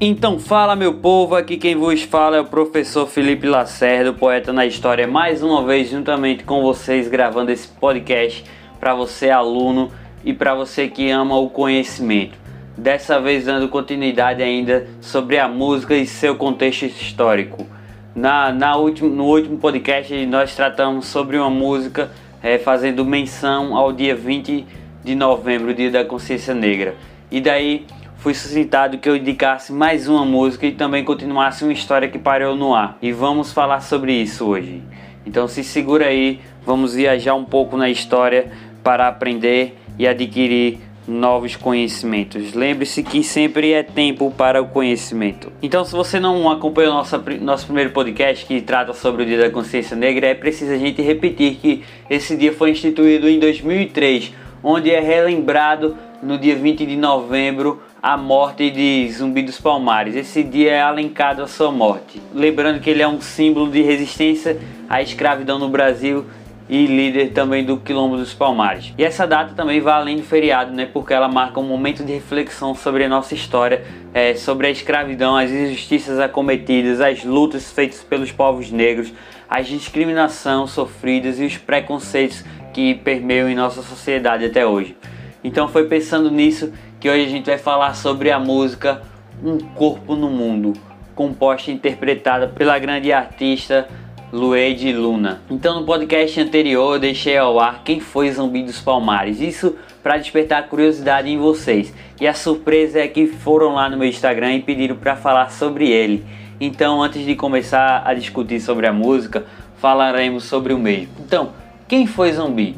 Então fala meu povo, aqui quem vos fala é o professor Felipe Lacerda, poeta na história, mais uma vez juntamente com vocês gravando esse podcast para você aluno e para você que ama o conhecimento. Dessa vez dando continuidade ainda sobre a música e seu contexto histórico. Na, na último, no último podcast nós tratamos sobre uma música é, fazendo menção ao dia 20 de novembro, dia da consciência negra. E daí fui suscitado que eu indicasse mais uma música e também continuasse uma história que parou no ar. E vamos falar sobre isso hoje. Então se segura aí, vamos viajar um pouco na história para aprender e adquirir novos conhecimentos. Lembre-se que sempre é tempo para o conhecimento. Então, se você não acompanhou nosso, nosso primeiro podcast que trata sobre o Dia da Consciência Negra, é preciso a gente repetir que esse dia foi instituído em 2003, onde é relembrado no dia 20 de novembro a morte de Zumbi dos Palmares. Esse dia é alencado a sua morte. Lembrando que ele é um símbolo de resistência à escravidão no Brasil e líder também do Quilombo dos Palmares. E essa data também vai além do feriado, né, porque ela marca um momento de reflexão sobre a nossa história, é, sobre a escravidão, as injustiças acometidas, as lutas feitas pelos povos negros, as discriminações sofridas e os preconceitos que permeiam em nossa sociedade até hoje. Então foi pensando nisso que hoje a gente vai falar sobre a música Um Corpo no Mundo, composta e interpretada pela grande artista Luede Luna. Então no podcast anterior eu deixei ao ar quem foi Zumbi dos Palmares. Isso para despertar curiosidade em vocês. E a surpresa é que foram lá no meu Instagram e pediram para falar sobre ele. Então antes de começar a discutir sobre a música, falaremos sobre o mesmo. Então, quem foi Zumbi?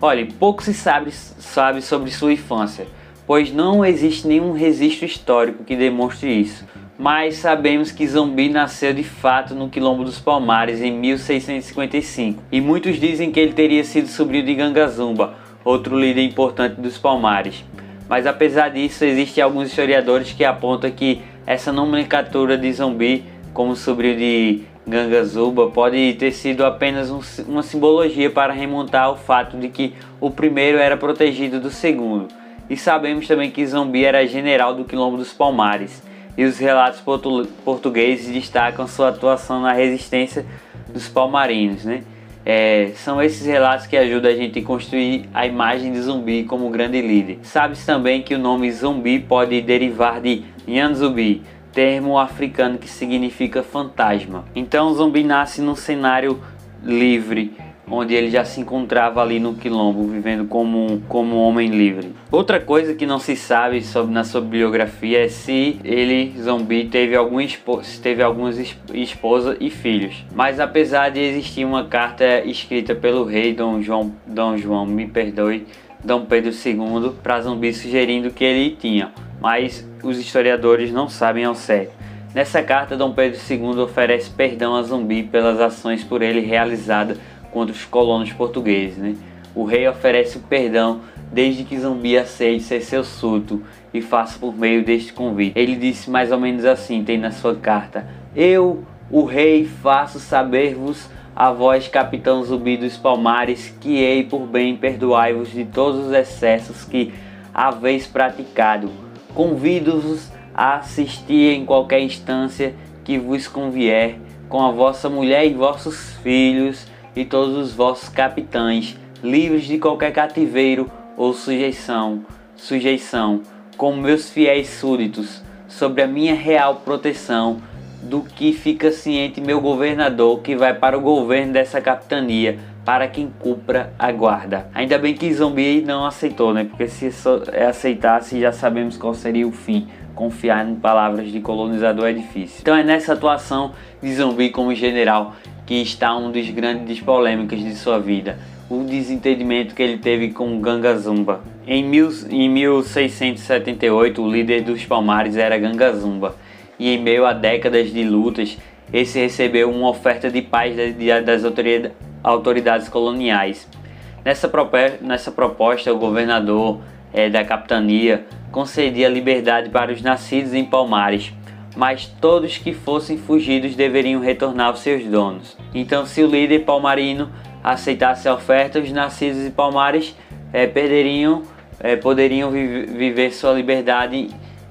Olha, pouco se sabe, sabe sobre sua infância, pois não existe nenhum registro histórico que demonstre isso mas sabemos que Zumbi nasceu de fato no Quilombo dos Palmares em 1655, e muitos dizem que ele teria sido sobrinho de Gangazumba, outro líder importante dos Palmares. Mas apesar disso, existem alguns historiadores que apontam que essa nomenclatura de Zumbi como sobrinho de Gangazumba pode ter sido apenas um, uma simbologia para remontar ao fato de que o primeiro era protegido do segundo. E sabemos também que Zumbi era general do Quilombo dos Palmares e os relatos portu portugueses destacam sua atuação na resistência dos palmarinos. Né? É, são esses relatos que ajudam a gente a construir a imagem de zumbi como grande líder. Sabe-se também que o nome zumbi pode derivar de Nyanzubi, termo africano que significa fantasma. Então zumbi nasce num cenário livre, onde ele já se encontrava ali no quilombo, vivendo como, como um homem livre. Outra coisa que não se sabe sobre, na sua biografia é se ele, zumbi, teve, algum teve algumas esposas e filhos. Mas apesar de existir uma carta escrita pelo rei Dom João, Dom João, me perdoe, Dom Pedro II, para zumbi sugerindo que ele tinha, mas os historiadores não sabem ao certo. Nessa carta, Dom Pedro II oferece perdão a Zumbi pelas ações por ele realizadas contra os colonos portugueses. Né? O rei oferece o perdão desde que Zumbi aceite ser seu súdito e faça por meio deste convite. Ele disse mais ou menos assim, tem na sua carta: Eu, o rei, faço saber-vos a vós, capitão Zumbi dos Palmares, que hei por bem perdoai-vos de todos os excessos que haveis praticado. Convido-vos a assistir em qualquer instância que vos convier, com a vossa mulher e vossos filhos e todos os vossos capitães, livres de qualquer cativeiro ou sujeição, sujeição, como meus fiéis súditos, sobre a minha real proteção, do que fica ciente meu governador, que vai para o governo dessa capitania, para quem cumpra a guarda. Ainda bem que Zumbi não aceitou, né? Porque se aceitasse, já sabemos qual seria o fim. Confiar em palavras de colonizador é difícil. Então é nessa atuação de Zumbi como general que está um dos grandes polêmicas de sua vida, o desentendimento que ele teve com Ganga Zumba. Em, mil, em 1678, o líder dos Palmares era Ganga Zumba, e em meio a décadas de lutas, esse recebeu uma oferta de paz das autoridades coloniais. Nessa, nessa proposta, o governador é, da capitania concedia liberdade para os nascidos em Palmares, mas todos que fossem fugidos deveriam retornar aos seus donos. Então, se o líder palmarino aceitasse a oferta, os nascidos de Palmares é, perderiam, é, poderiam vi viver sua liberdade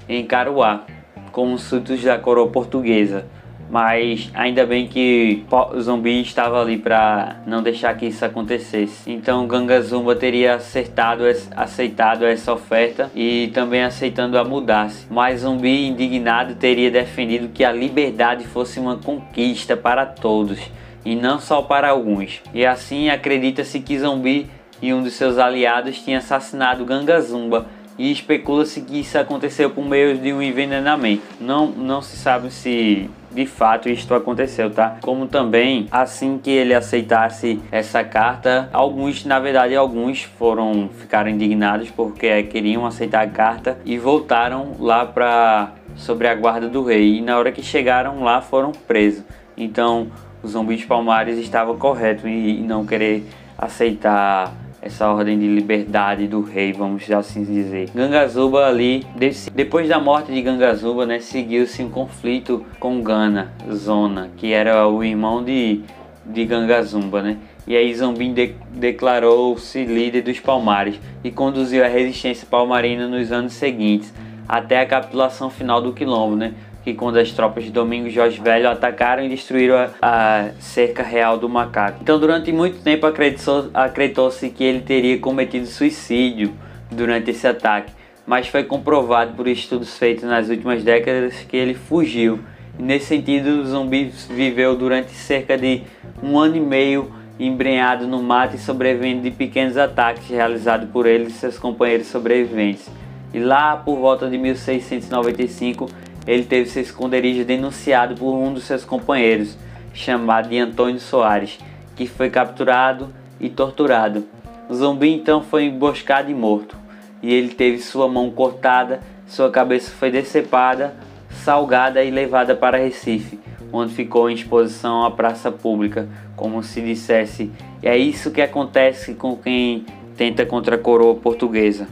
em Caruá, como súditos da coroa portuguesa. Mas ainda bem que o zumbi estava ali para não deixar que isso acontecesse. Então Ganga Zumba teria acertado, aceitado essa oferta e também aceitando a mudar-se. Mas Zumbi, indignado, teria defendido que a liberdade fosse uma conquista para todos e não só para alguns. E assim acredita-se que Zumbi e um dos seus aliados tinha assassinado Ganga Zumba e especula-se que isso aconteceu por meio de um envenenamento. Não, não se sabe se de fato isto aconteceu, tá? Como também, assim que ele aceitasse essa carta, alguns, na verdade, alguns foram ficaram indignados porque queriam aceitar a carta e voltaram lá para sobre a guarda do rei. E na hora que chegaram lá, foram presos. Então, o zumbi de Palmares estava correto em não querer aceitar essa ordem de liberdade do rei, vamos assim dizer. Gangazuba ali, depois da morte de Gangazuba, né, seguiu-se um conflito com Gana, Zona, que era o irmão de, de Gangazumba, né? E aí Zombim de, declarou-se líder dos Palmares e conduziu a resistência palmarina nos anos seguintes, até a capitulação final do Quilombo, né? Que quando as tropas de Domingos Jorge Velho atacaram e destruíram a, a cerca real do macaco. Então, durante muito tempo acreditou-se que ele teria cometido suicídio durante esse ataque, mas foi comprovado por estudos feitos nas últimas décadas que ele fugiu. Nesse sentido, o zumbi viveu durante cerca de um ano e meio embrenhado no mato e sobrevivendo de pequenos ataques realizados por ele e seus companheiros sobreviventes. E lá por volta de 1695 ele teve seu esconderijo denunciado por um dos seus companheiros, chamado de Antônio Soares, que foi capturado e torturado. O zumbi então foi emboscado e morto, e ele teve sua mão cortada, sua cabeça foi decepada, salgada e levada para Recife, onde ficou em exposição à praça pública, como se dissesse. É isso que acontece com quem tenta contra a coroa portuguesa,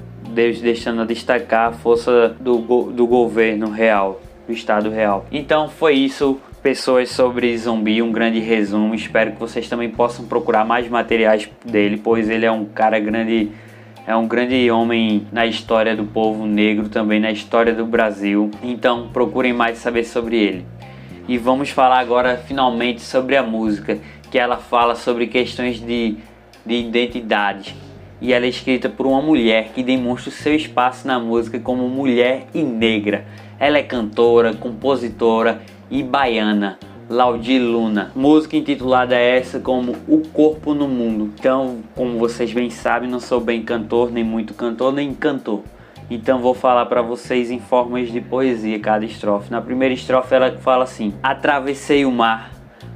deixando a destacar a força do, do governo real do estado real. Então foi isso, pessoas sobre zumbi, um grande resumo. Espero que vocês também possam procurar mais materiais dele, pois ele é um cara grande, é um grande homem na história do povo negro, também na história do Brasil. Então procurem mais saber sobre ele. E vamos falar agora finalmente sobre a música, que ela fala sobre questões de, de identidade. E ela é escrita por uma mulher que demonstra o seu espaço na música como mulher e negra ela é cantora, compositora e baiana. Laudi Luna, música intitulada essa como O Corpo no Mundo. Então, como vocês bem sabem, não sou bem cantor, nem muito cantor, nem cantor. Então vou falar para vocês em formas de poesia cada estrofe. Na primeira estrofe ela fala assim: Atravessei o mar,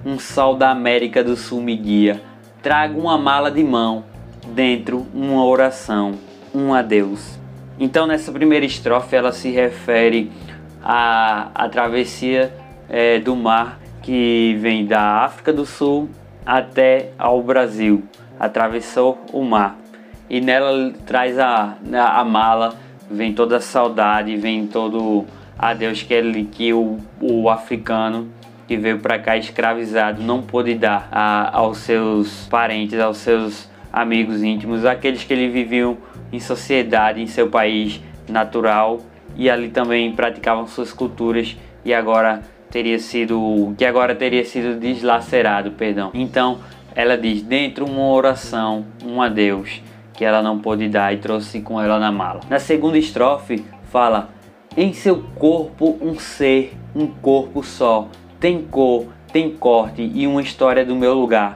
um sol da América do Sul me guia. Trago uma mala de mão, dentro uma oração, um adeus. Então nessa primeira estrofe ela se refere à, à travessia é, do mar que vem da África do Sul até ao Brasil. Atravessou o mar. E nela traz a, a, a mala, vem toda a saudade, vem todo adeus que, ele, que o, o africano que veio para cá escravizado não pôde dar a, aos seus parentes, aos seus amigos íntimos, aqueles que ele viviam em sociedade em seu país natural e ali também praticavam suas culturas e agora teria sido que agora teria sido deslacerado, perdão. Então, ela diz dentro uma oração, um adeus que ela não pôde dar e trouxe com ela na mala. Na segunda estrofe fala: em seu corpo um ser, um corpo só, tem cor, tem corte e uma história do meu lugar.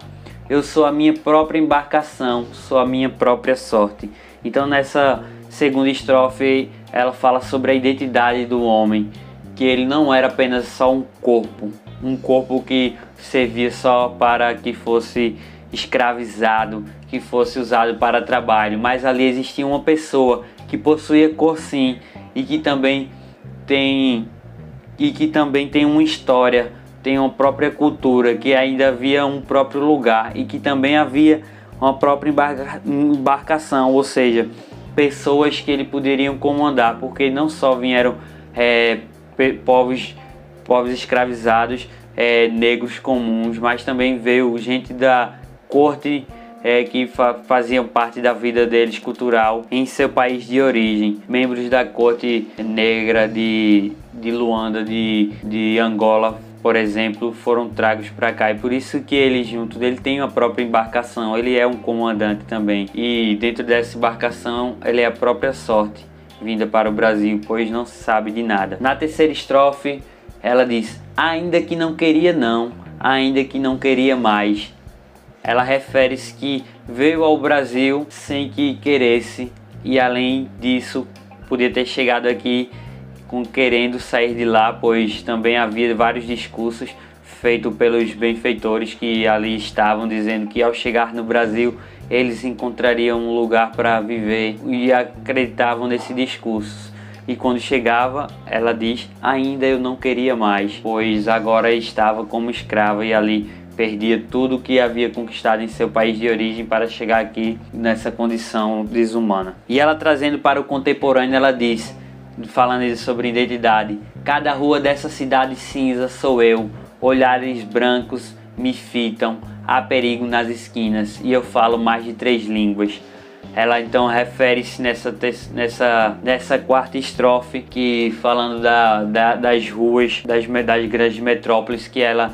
Eu sou a minha própria embarcação, sou a minha própria sorte. Então nessa segunda estrofe ela fala sobre a identidade do homem, que ele não era apenas só um corpo, um corpo que servia só para que fosse escravizado, que fosse usado para trabalho, mas ali existia uma pessoa que possuía cor sim e que também tem e que também tem uma história, tem uma própria cultura, que ainda havia um próprio lugar e que também havia uma própria embarca embarcação, ou seja, pessoas que ele poderiam comandar, porque não só vieram é, povos, povos escravizados, é, negros comuns, mas também veio gente da corte é, que fa faziam parte da vida deles cultural em seu país de origem, membros da corte negra de, de Luanda, de, de Angola, por exemplo, foram tragos para cá e por isso que ele junto dele tem a própria embarcação. Ele é um comandante também e dentro dessa embarcação ele é a própria sorte vinda para o Brasil, pois não se sabe de nada. Na terceira estrofe, ela diz: ainda que não queria não, ainda que não queria mais. Ela refere-se que veio ao Brasil sem que queresse e além disso podia ter chegado aqui com querendo sair de lá, pois também havia vários discursos feitos pelos benfeitores que ali estavam dizendo que ao chegar no Brasil eles encontrariam um lugar para viver e acreditavam nesse discurso. E quando chegava, ela diz: Ainda eu não queria mais, pois agora estava como escrava e ali perdia tudo o que havia conquistado em seu país de origem para chegar aqui nessa condição desumana. E ela trazendo para o contemporâneo, ela diz: falando sobre identidade. Cada rua dessa cidade cinza sou eu, olhares brancos me fitam, há perigo nas esquinas e eu falo mais de três línguas. Ela então refere-se nessa, nessa, nessa quarta estrofe que falando da, da, das ruas das, das grandes metrópoles que ela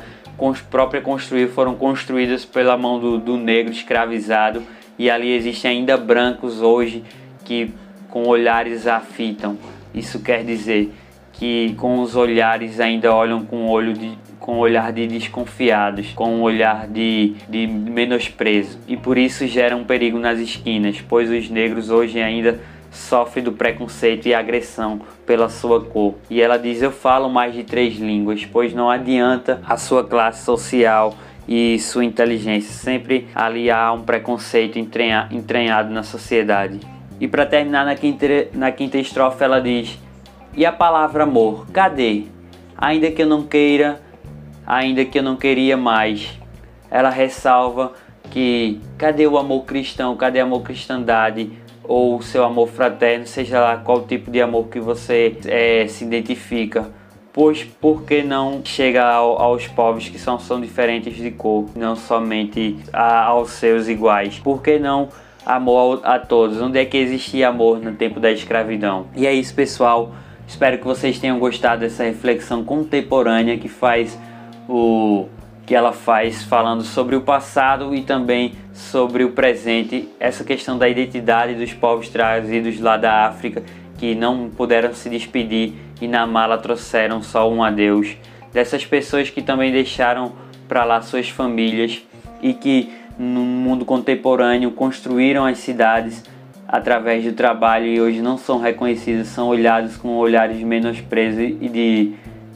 própria construiu foram construídas pela mão do, do negro escravizado e ali existem ainda brancos hoje que com olhares afitam isso quer dizer que com os olhares ainda olham com olho de com olhar de desconfiados, com um olhar de, de menosprezo, e por isso gera um perigo nas esquinas, pois os negros hoje ainda sofrem do preconceito e agressão pela sua cor. E ela diz: Eu falo mais de três línguas, pois não adianta a sua classe social e sua inteligência, sempre ali há um preconceito entranhado na sociedade. E para terminar na quinta, na quinta estrofe ela diz: E a palavra amor, cadê? Ainda que eu não queira, ainda que eu não queria mais. Ela ressalva que cadê o amor cristão, cadê o amor cristandade ou o seu amor fraterno, seja lá qual tipo de amor que você é, se identifica. Pois por que não chega ao, aos povos que são, são diferentes de cor, não somente a, aos seus iguais? Por que não amor a todos. Onde é que existia amor no tempo da escravidão? E é isso, pessoal. Espero que vocês tenham gostado dessa reflexão contemporânea que faz o que ela faz falando sobre o passado e também sobre o presente, essa questão da identidade dos povos trazidos lá da África que não puderam se despedir e na mala trouxeram só um adeus. Dessas pessoas que também deixaram para lá suas famílias e que no mundo contemporâneo construíram as cidades através do trabalho e hoje não são reconhecidos, são olhados com olhares de menosprezo e de,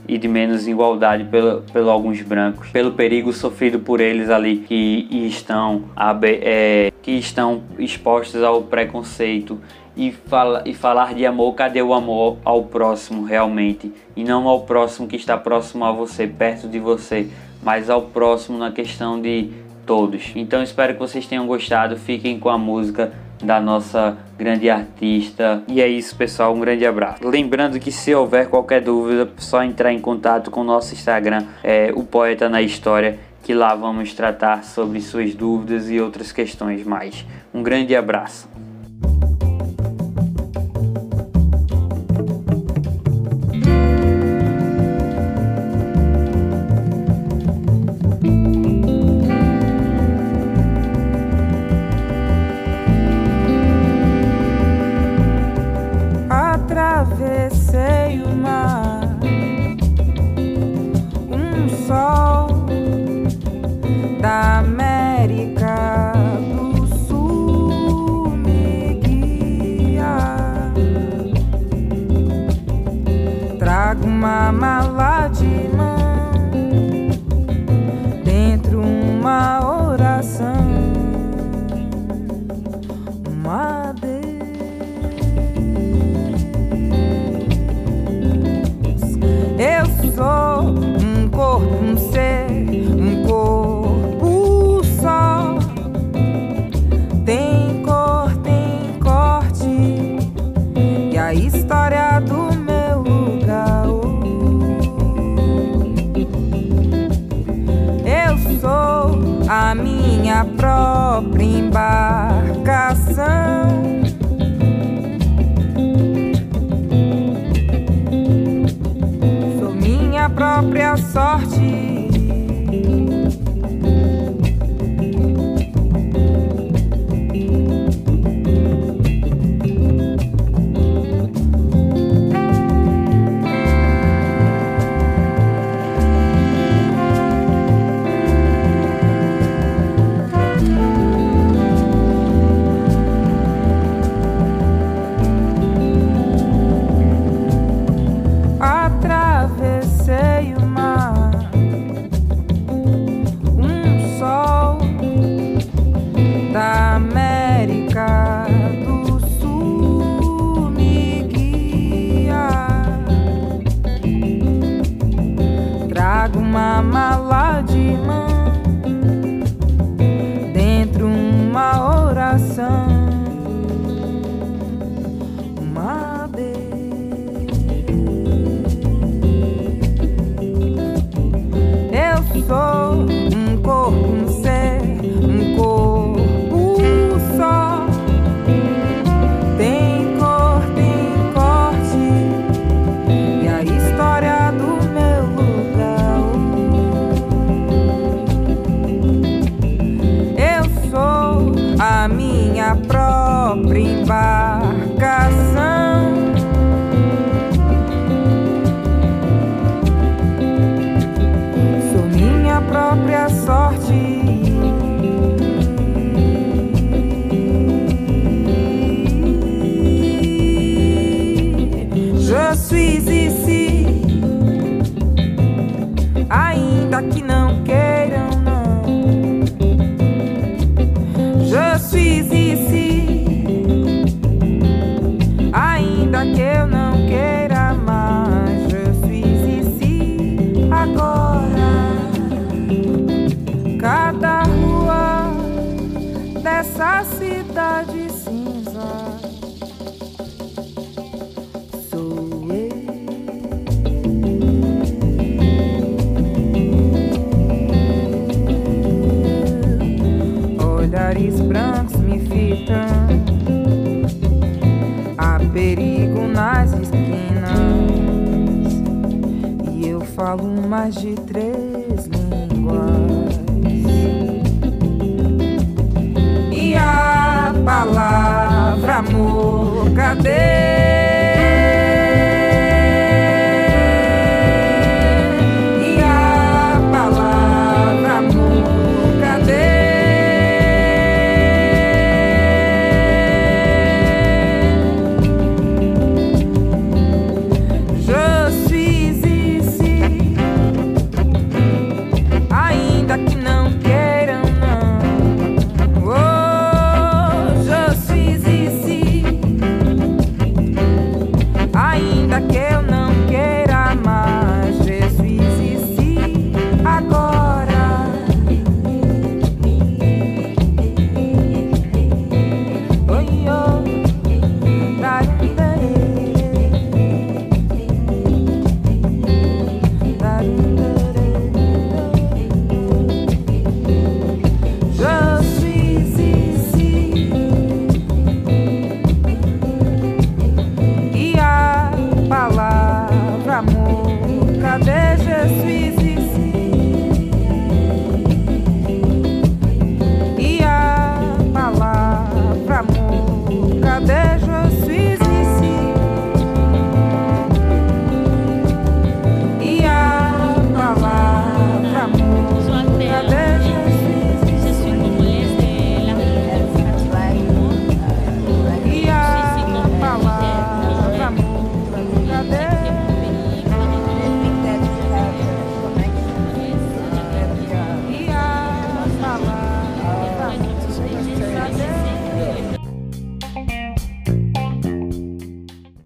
e de menos igualdade pelo, pelo alguns brancos, pelo perigo sofrido por eles ali que estão, é, que estão expostos ao preconceito e, fala, e falar de amor, cadê o amor ao próximo realmente? E não ao próximo que está próximo a você, perto de você, mas ao próximo na questão de todos. Então espero que vocês tenham gostado. Fiquem com a música da nossa grande artista. E é isso, pessoal. Um grande abraço. Lembrando que se houver qualquer dúvida, é só entrar em contato com o nosso Instagram, é, o Poeta na História, que lá vamos tratar sobre suas dúvidas e outras questões mais. Um grande abraço. atravessei o mar. Um sol da América do Sul me guia. Trago uma maluca. uma mala de mão. Dentro uma Bye. Tá. Há perigo nas esquinas e eu falo mais de três línguas. E a palavra amor, cadê?